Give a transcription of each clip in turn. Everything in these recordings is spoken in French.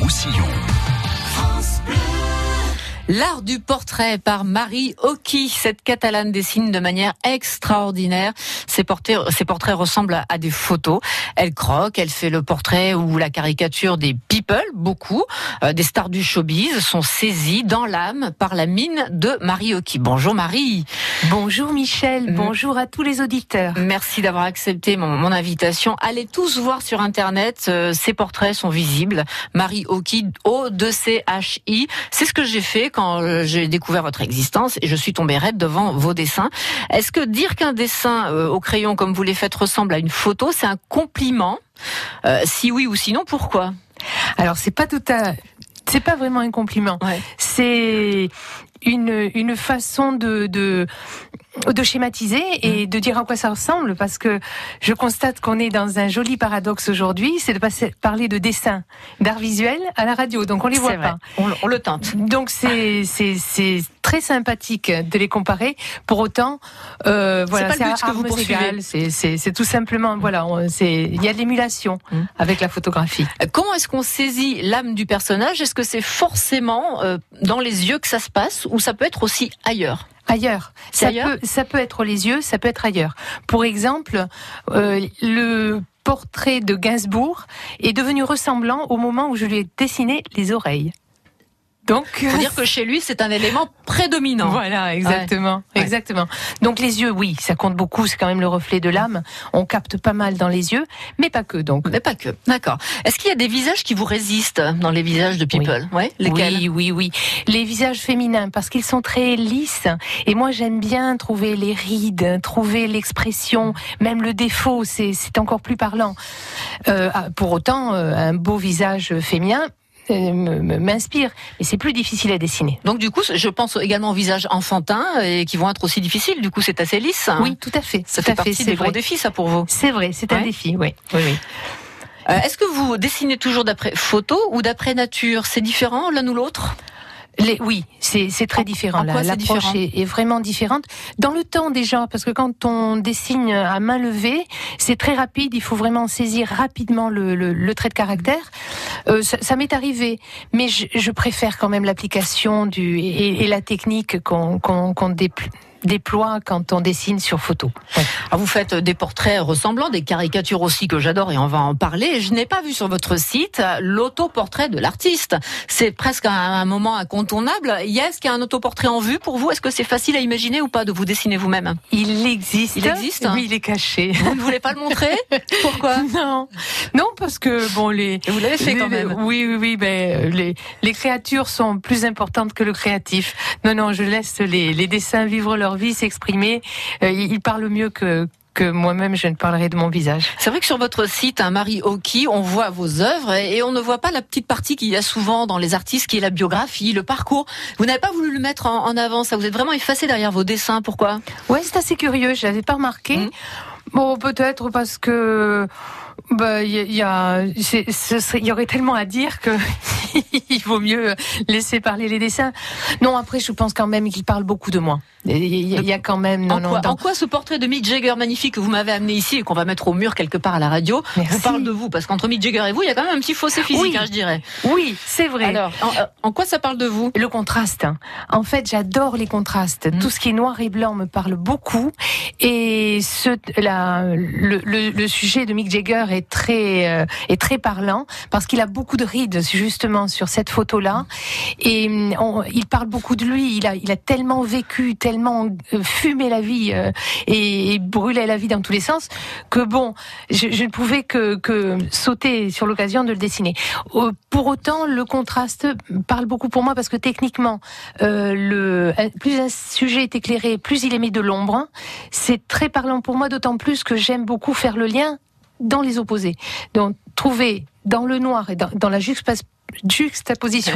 Roussillon. L'art du portrait par Marie Oki. Cette catalane dessine de manière extraordinaire. Ses portraits, ses portraits ressemblent à des photos. Elle croque, elle fait le portrait ou la caricature des people, beaucoup. Euh, des stars du showbiz sont saisies dans l'âme par la mine de Marie Oki. Bonjour Marie. Bonjour Michel, bonjour à tous les auditeurs. Merci d'avoir accepté mon, mon, invitation. Allez tous voir sur Internet, euh, ces portraits sont visibles. Marie Oki, O-2-C-H-I. C'est ce que j'ai fait quand euh, j'ai découvert votre existence et je suis tombée raide devant vos dessins. Est-ce que dire qu'un dessin euh, au crayon comme vous les faites ressemble à une photo, c'est un compliment? Euh, Si oui ou sinon, pourquoi? Alors c'est pas tout à c'est pas vraiment un compliment. Ouais. C'est une, une façon de, de, de schématiser et de dire à quoi ça ressemble parce que je constate qu'on est dans un joli paradoxe aujourd'hui, c'est de passer, parler de dessin, d'art visuel à la radio. Donc on les voit vrai. pas. On, on, le tente. Donc c'est, c'est, c'est très sympathique de les comparer. Pour autant, euh, voilà, c'est ce que vous poursuivez. C'est, c'est, c'est tout simplement, voilà, c'est, il y a de l'émulation mmh. avec la photographie. Comment est-ce qu'on saisit l'âme du personnage? Est-ce que c'est forcément euh, dans les yeux que ça se passe ou ça peut être aussi ailleurs Ailleurs. Ça ailleurs peut, ça peut être les yeux, ça peut être ailleurs. Pour exemple, euh, le portrait de Gainsbourg est devenu ressemblant au moment où je lui ai dessiné les oreilles. Donc, faut dire que chez lui, c'est un élément prédominant. Voilà, exactement, ouais. exactement. Donc les yeux, oui, ça compte beaucoup. C'est quand même le reflet de l'âme. On capte pas mal dans les yeux, mais pas que. Donc, mais pas que. D'accord. Est-ce qu'il y a des visages qui vous résistent dans les visages de people? Oui, ouais, lesquels? Oui, oui, oui. Les visages féminins, parce qu'ils sont très lisses. Et moi, j'aime bien trouver les rides, trouver l'expression, même le défaut. C'est encore plus parlant. Euh, pour autant, un beau visage féminin m'inspire. Et c'est plus difficile à dessiner. Donc du coup, je pense également aux visages enfantins et qui vont être aussi difficiles. Du coup, c'est assez lisse. Hein oui, tout à fait. Ça tout fait à partie fait, des vrai. gros défis, ça pour vous. C'est vrai, c'est ouais. un défi, oui. oui, oui. Euh, Est-ce que vous dessinez toujours d'après photo ou d'après nature? C'est différent l'un ou l'autre? Les, oui, c'est très différent. L'approche est, est, vraiment différente. Dans le temps déjà, parce que quand on dessine à main levée, c'est très rapide. Il faut vraiment saisir rapidement le, le, le trait de caractère. Euh, ça, ça m'est arrivé, mais je, je, préfère quand même l'application du et, et, la technique qu'on qu qu déploie déploie quand on dessine sur photo. Ouais. Alors vous faites des portraits ressemblants, des caricatures aussi que j'adore et on va en parler. Je n'ai pas vu sur votre site l'autoportrait de l'artiste. C'est presque un, un, moment incontournable. Est-ce qu'il y a un autoportrait en vue pour vous Est-ce que c'est facile à imaginer ou pas de vous dessiner vous-même? Il existe. Il existe? Oui, il est caché. Vous ne voulez pas le montrer? Pourquoi? Non, non parce que bon les. Et vous l'avez fait les, quand même. Oui, oui, oui. Ben les les créatures sont plus importantes que le créatif. Non, non, je laisse les les dessins vivre leur vie, s'exprimer. Euh, ils parlent mieux que que moi-même je ne parlerai de mon visage. C'est vrai que sur votre site, un Marie Oki, on voit vos œuvres et on ne voit pas la petite partie qu'il y a souvent dans les artistes, qui est la biographie, le parcours. Vous n'avez pas voulu le mettre en, en, avant, ça vous êtes vraiment effacé derrière vos dessins. Pourquoi? Ouais, c'est assez curieux. Je l'avais pas remarqué. Mmh. Bon, peut-être parce que bah, il y, y, a, il y aurait tellement à dire que il vaut mieux laisser parler les dessins. Non, après, je pense quand même qu'il parle beaucoup de moi. Il y, a quand même. Non, en, quoi, dans... en quoi ce portrait de Mick Jagger magnifique que vous m'avez amené ici et qu'on va mettre au mur quelque part à la radio Merci. vous parle de vous Parce qu'entre Mick Jagger et vous, il y a quand même un petit fossé physique, oui. hein, je dirais. Oui, c'est vrai. Alors, en, en, quoi ça parle de vous? Le contraste. En fait, j'adore les contrastes. Mmh. Tout ce qui est noir et blanc me parle beaucoup. Et ce, la, le, le, le sujet de Mick Jagger est très, euh, est très parlant parce qu'il a beaucoup de rides justement sur cette photo-là. Et on, il parle beaucoup de lui. Il a, il a tellement vécu, tellement euh, fumé la vie euh, et, et, brûlé la vie dans tous les sens que bon, je, ne pouvais que, que sauter sur l'occasion de le dessiner. Pour autant, le contraste parle beaucoup pour moi parce que techniquement, euh, le, plus un sujet est éclairé, plus il émet de l'ombre. C'est très parlant pour moi, d'autant plus que j'aime beaucoup faire le lien dans les opposés. Donc, trouver dans le noir et dans, dans la juxtaposition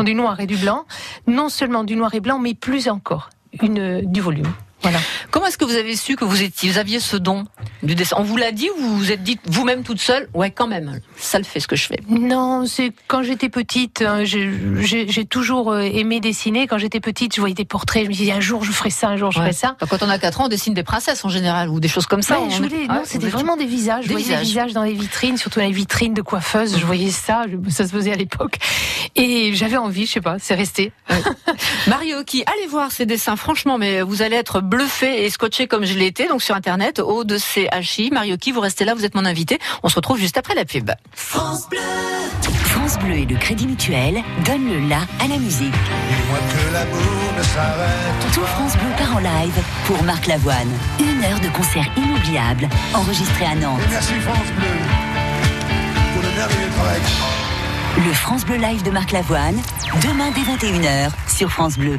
ouais. du noir et du blanc, non seulement du noir et blanc, mais plus encore, une, du volume. Voilà. Comment est-ce que vous avez su que vous étiez, vous aviez ce don du dessin? On vous l'a dit ou vous vous êtes dit vous-même toute seule Ouais, quand même, ça le fait ce que je fais. Non, c'est quand j'étais petite, hein, j'ai toujours euh, aimé dessiner. Quand j'étais petite, je voyais des portraits, je me disais un jour je ferai ça, un jour je ouais. ferai ça. Quand on a 4 ans, on dessine des princesses en général ou des choses comme ça. Ouais, je voulais, non, c'était vraiment des visages. Des je voyais visages. des visages dans les vitrines, surtout dans les vitrines de coiffeuses. Je voyais ça, ça se faisait à l'époque. Et j'avais envie, je sais pas, c'est resté. Mario qui, allez voir ces dessins, franchement, mais vous allez être bluffé et scotché comme je été, donc sur internet, au de CHI. Mario qui, vous restez là, vous êtes mon invité. On se retrouve juste après la pub. France Bleu. France Bleu et le Crédit Mutuel donnent le la à la musique. Tout France Bleu part en live pour Marc Lavoine. Une heure de concert inoubliable, enregistré à Nantes. merci France Bleu pour le merveilleux travail. Le France Bleu Live de Marc Lavoine, demain dès 21h sur France Bleu.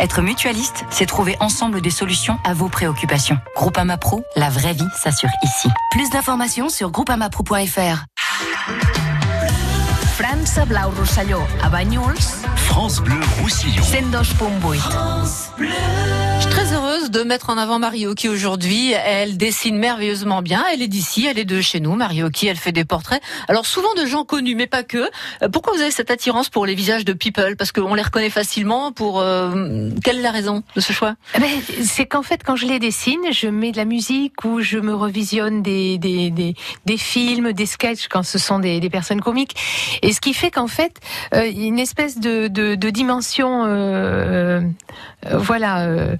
Être mutualiste, c'est trouver ensemble des solutions à vos préoccupations. Groupama Pro, la vraie vie s'assure ici. Plus d'informations sur groupamapro.fr. França Blau Rosselló, a Banyuls, France Bleu Roussillon. 102.8. Je suis très de mettre en avant Mario qui aujourd'hui, elle dessine merveilleusement bien. Elle est d'ici, elle est de chez nous. Mario qui, elle fait des portraits. Alors souvent de gens connus, mais pas que. Euh, Pourquoi vous avez cette attirance pour les visages de people? Parce qu'on les reconnaît facilement. Pour euh, quelle est la raison de ce choix? Eh ben, c'est qu'en fait, quand je les dessine, je mets de la musique ou je me revisionne des, des, des, films, des sketchs quand ce sont des, des personnes comiques. Et ce qui fait qu'en fait, euh, une espèce de, de, dimension, euh, voilà, euh,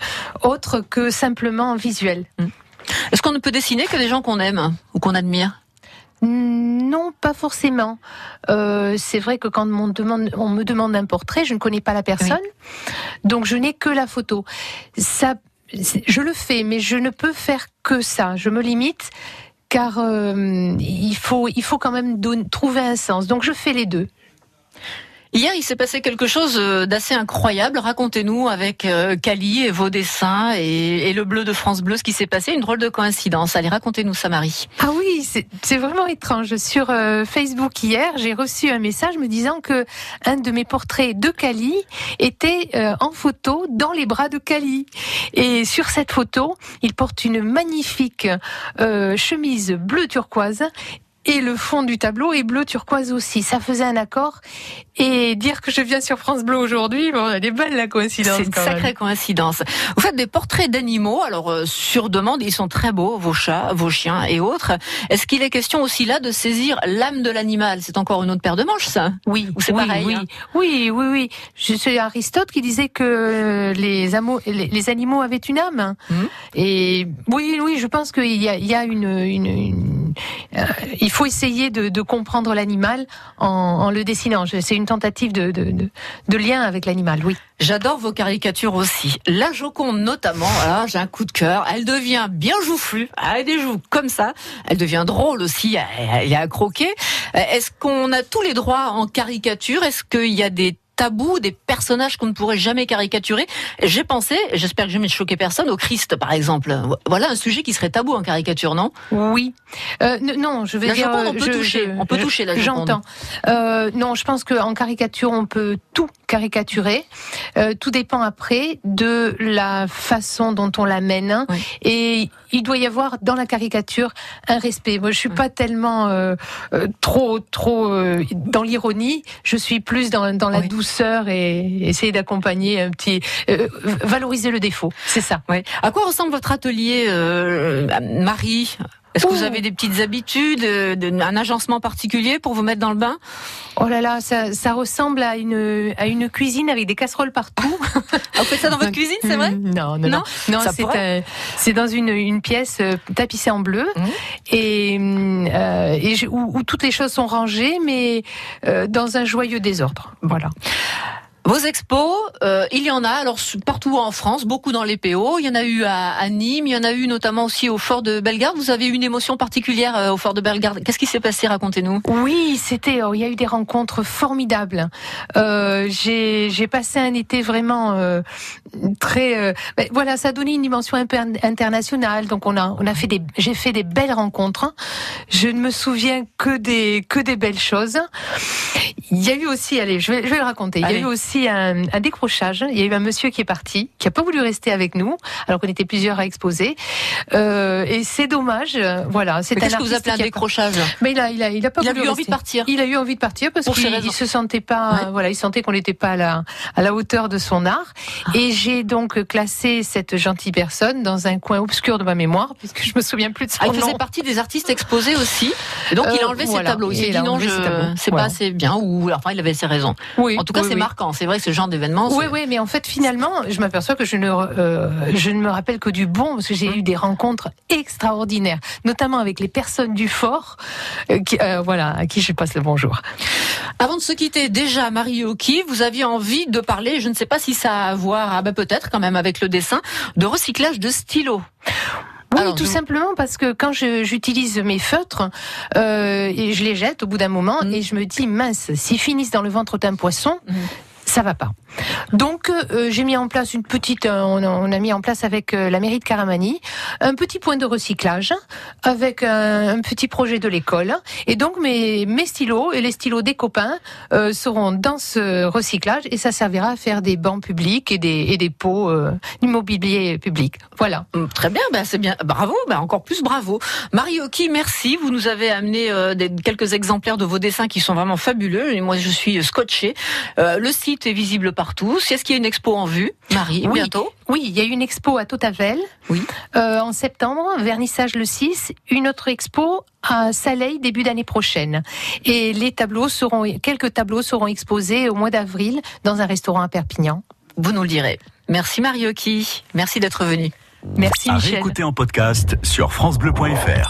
autre que simplement visuelle. Est-ce qu'on ne peut dessiner que des gens qu'on aime ou qu'on admire? Non, pas forcément. Euh, c'est vrai que quand on, demande, on me demande un portrait, je ne connais pas la personne, donc je n'ai que la photo. Ça, je le fais, mais je ne peux faire que ça. Je me limite, car euh, il faut, il faut quand même trouver un sens. Donc je fais les deux. Hier, il s'est passé quelque chose euh, d'assez incroyable. Racontez-nous avec euh, Cali et vos dessins et, le bleu de France Bleu ce qui s'est passé. Une drôle de coïncidence. Allez, racontez-nous ça, Marie. Ah oui, c'est vraiment étrange. Sur euh, Facebook hier, j'ai reçu un message me disant que un de mes portraits de Cali était euh, en photo dans les bras de Cali. Et sur cette photo, il porte une magnifique euh, chemise bleu turquoise. Et le fond du tableau est bleu turquoise aussi. Ça faisait un accord. Et dire que je viens sur France Bleu aujourd'hui, bon, elle est belle la coïncidence. C'est une quand même. sacrée coïncidence. Vous faites des portraits d'animaux, alors euh, sur demande, ils sont très beaux, vos chats, vos chiens et autres. Est-ce qu'il est question aussi là de saisir l'âme de l'animal? C'est encore une autre paire de manches, ça? Oui, Ou c'est oui, pareil, oui, hein? Oui, oui, oui. Je- C'est Aristote qui disait que les, amo- les, les animaux avaient une âme. Mhm. Et oui, oui, je pense qu'il y a, il y a une, une- une- euh, il faut essayer de, comprendre l'animal en, le dessinant. C'est une tentative de, lien avec l'animal. Oui. J'adore vos caricatures aussi. La Joconde notamment, voilà, j'ai un coup de cœur. Elle devient bien joufflue, elle a des joues comme ça. Elle devient drôle aussi, elle elle est à croquer. Euh, Est-ce qu'on a tous les droits en caricature? Est-ce qu'il y a des tabous, des personnages qu'on ne pourrait jamais caricaturer J'ai pensé, j'espère que je ne vais choquer personne, au Christ par exemple. Voilà un sujet qui serait tabou en caricature, non? Oui. Euh, non, je veux La dire. Joconde, on peut je- toucher. je- On peut je- toucher la Joconde. J'entends. Euh, non, je pense qu'en caricature, on peut tout caricaturer. Euh, tout dépend après de la façon dont on l'amène. Oui. Et il doit y avoir dans la caricature un respect. Moi, je suis pas tellement euh, euh, trop, trop euh, dans l'ironie. Je suis plus dans, dans la Oui. douceur et essayer d'accompagner un petit, euh, valoriser le défaut. C'est ça. Ouais. À quoi ressemble votre atelier, euh, Marie? Est-ce que vous Ouh. avez des petites habitudes, euh, un agencement particulier pour vous mettre dans le bain? Oh là là, ça, ça ressemble à une, à une cuisine avec des casseroles partout. Vous faites ça dans votre cuisine, c'est vrai? Non, non, non. Non? Non, c'est dans une, une pièce euh, tapissée en bleu Mhm. et, euh, et où, où toutes les choses sont rangées, mais euh, dans un joyeux désordre. Voilà. Vos expos, euh, il y en a alors partout en France, beaucoup dans les PO. Il y en a eu à, à, Nîmes, il y en a eu notamment aussi au fort de Bellegarde. Vous avez eu une émotion particulière euh, au fort de Bellegarde. Qu'est-ce qui s'est passé Racontez-nous. Oui, c'était. Oh, il y a eu des rencontres formidables. Euh, J'ai passé un été vraiment euh, très. Euh, ben, voilà, ça a donné une dimension internationale. Donc on a on a fait des. J'ai fait des belles rencontres. Je ne me souviens que des que des belles choses. Il y a eu aussi, allez, je vais, je vais le raconter. Il y a eu aussi un, un, décrochage. Il y a eu un monsieur qui est parti, qui a pas voulu rester avec nous, alors qu'on était plusieurs à exposer. Euh, et c'est dommage. Voilà. C'est qu'est-ce que vous appelez un décrochage? Mais il a, il a, il a pas il voulu a eu envie de partir. Il a eu envie de partir parce qu'il se sentait pas, ouais. voilà, il sentait qu'on n'était pas à la, à la hauteur de son art. Ah. Et j'ai donc classé cette gentille personne dans un coin obscur de ma mémoire, puisque je me souviens plus de son ah, nom. Il faisait partie des artistes exposés aussi. Et donc Euh, il a enlevé voilà. ses tableaux. Il s'est dit non, je, c'est Voilà. pas assez bien. Ou enfin, il avait ses raisons. Oui, En tout cas, oui, c'est oui. marquant. C'est vrai que ce genre d'événement. Oui, oui, mais en fait, finalement, je m'aperçois que je ne, euh, je ne me rappelle que du bon, parce que j'ai eu des rencontres extraordinaires, notamment avec les personnes du fort, euh, qui, euh, voilà, à qui je passe le bonjour. Avant de se quitter, déjà, Marie Oki, vous aviez envie de parler, je ne sais pas si ça a à voir, ah ben peut-être quand même avec le dessin, de recyclage de stylos. Oui, Alors, tout je- simplement parce que quand j'utilise mes feutres euh, et je les jette au bout d'un moment Mm. et je me dis mince, s'ils finissent dans le ventre d'un poisson, Mm. Ça va pas. Donc euh, j'ai mis en place une petite, euh, on a, mis en place avec euh, la mairie de Caramani un petit point de recyclage avec un, un petit projet de l'école et donc mes mes stylos et les stylos des copains euh, seront dans ce recyclage et ça servira à faire des bancs publics et des et des pots euh, immobilier public. Voilà. Hum, Très bien, ben c'est bien. Bravo, ben encore plus bravo. Marie Oki, merci. Vous nous avez amené euh, des, quelques exemplaires de vos dessins qui sont vraiment fabuleux. Et moi, je suis scotché. Euh, le site est visible partout. Est-ce qu'il y a une expo en vue, Marie, Oui. bientôt? Oui, il y a une expo à Totavel Oui. euh, en septembre, vernissage le 6, une autre expo à Saleil début d'année prochaine. Et les tableaux seront, quelques tableaux seront exposés au mois d'avril dans un restaurant à Perpignan. Vous nous le direz. Merci Marie Oki. Merci d'être venue. Merci À Michel. réécouter en podcast sur FranceBleu.fr.